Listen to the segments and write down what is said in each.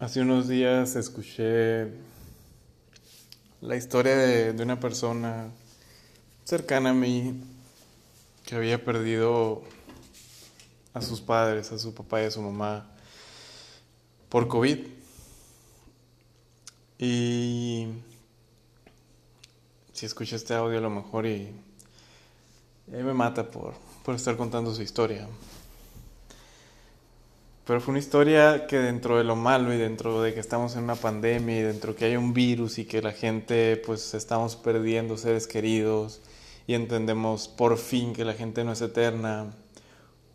Hace unos días escuché la historia de, una persona cercana a mí que había perdido a sus padres, a su papá y a su mamá por COVID. Y si escucha este audio a lo mejor y, y me mata por, por estar contando su historia. Pero fue una historia que dentro de lo malo y dentro de que estamos en una pandemia y dentro de que hay un virus y que la gente pues estamos perdiendo seres queridos y entendemos por fin que la gente no es eterna.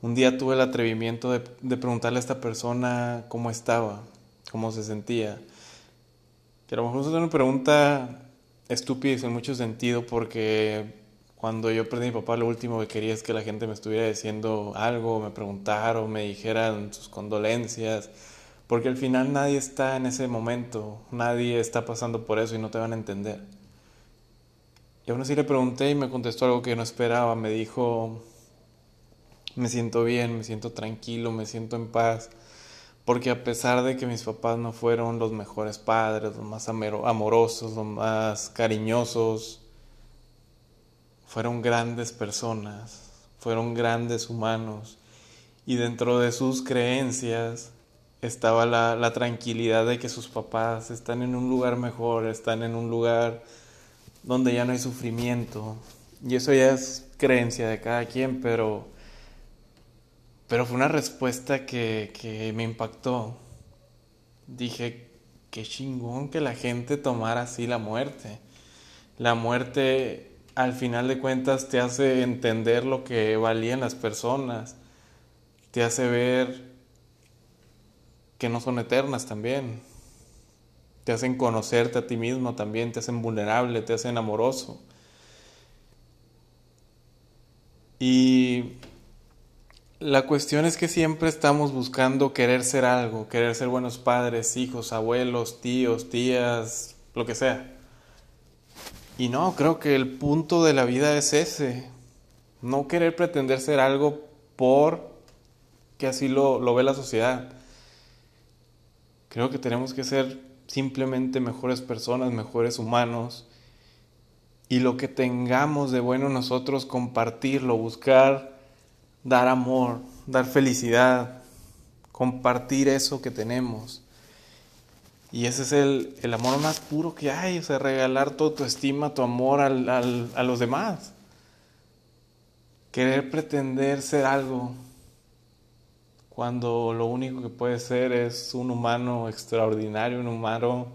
Un día tuve el atrevimiento de, de preguntarle a esta persona cómo estaba, cómo se sentía. Que a lo mejor es una pregunta estúpida en mucho sentido porque cuando yo perdí a mi papá, lo último que quería es que la gente me estuviera diciendo algo, me preguntara o me dijeran sus condolencias, porque al final nadie está en ese momento, nadie está pasando por eso y no te van a entender. Y aún así le pregunté y me contestó algo que no esperaba, me dijo, me siento bien, me siento tranquilo, me siento en paz, porque a pesar de que mis papás no fueron los mejores padres, los más amorosos, los más cariñosos, fueron grandes personas, fueron grandes humanos y dentro de sus creencias estaba la, tranquilidad de que sus papás están en un lugar mejor, están en un lugar donde ya no hay sufrimiento. Y eso ya es creencia de cada quien, pero, pero fue una respuesta que, que me impactó. Dije, qué chingón que la gente tomara así la muerte. La muerte al final de cuentas te hace entender lo que valían las personas, te hace ver que no son eternas también, te hacen conocerte a ti mismo también, te hacen vulnerable, te hacen amoroso. Y la cuestión es que siempre estamos buscando querer ser algo, querer ser buenos padres, hijos, abuelos, tíos, tías, lo que sea. Y no, creo que el punto de la vida es ese. No querer pretender ser algo por que así lo, lo ve la sociedad. Creo que tenemos que ser simplemente mejores personas, mejores humanos. Y lo que tengamos de bueno nosotros, compartirlo, buscar dar amor, dar felicidad, compartir eso que tenemos. Y ese es el, el, amor más puro que hay, o regalar toda tu estima, tu amor al, al, a los demás. Querer pretender ser algo cuando lo único que puede ser es un humano extraordinario, un humano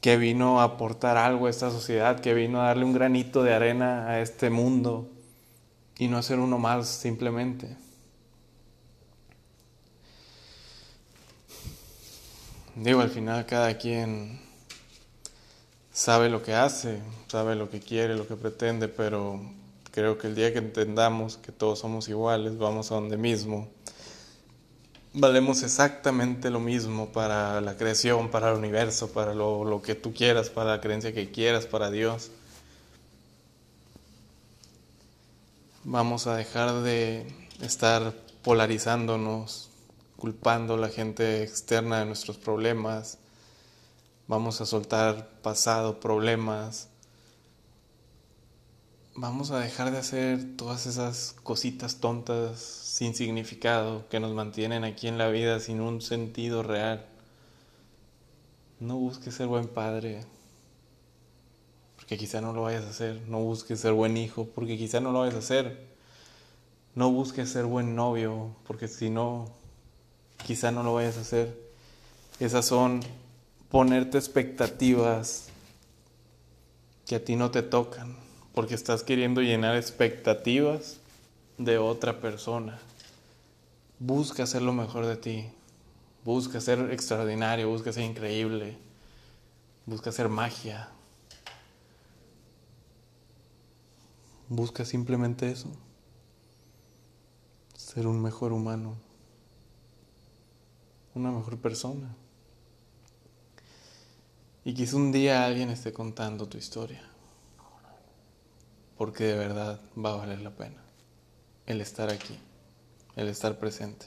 que vino a aportar algo a esta sociedad, que vino a darle un granito de arena a este mundo y no ser uno más simplemente. Digo, al final cada quien sabe lo que hace, sabe lo que quiere, lo que pretende, pero creo que el día que entendamos que todos somos iguales, vamos a donde mismo, valemos exactamente lo mismo para la creación, para el universo, para lo, lo que tú quieras, para la creencia que quieras, para Dios. Vamos a dejar de estar polarizándonos, culpando a la gente externa de nuestros problemas, vamos a soltar pasado, problemas, vamos a dejar de hacer todas esas cositas tontas sin significado que nos mantienen aquí en la vida sin un sentido real. No busques ser buen padre, porque quizá no lo vayas a hacer. No busques ser buen hijo, porque quizá no lo vayas a hacer. No busques ser buen novio, porque si no, quizá no lo vayas a hacer. Esas son ponerte expectativas que a ti no te tocan, porque estás queriendo llenar expectativas de otra persona. Busca hacer lo mejor de ti, busca ser extraordinario, busca ser increíble, busca hacer magia. Busca simplemente eso, ser un mejor humano una mejor persona. Y quizá un día alguien esté contando tu historia, porque de verdad va a valer la pena el estar aquí, el estar presente.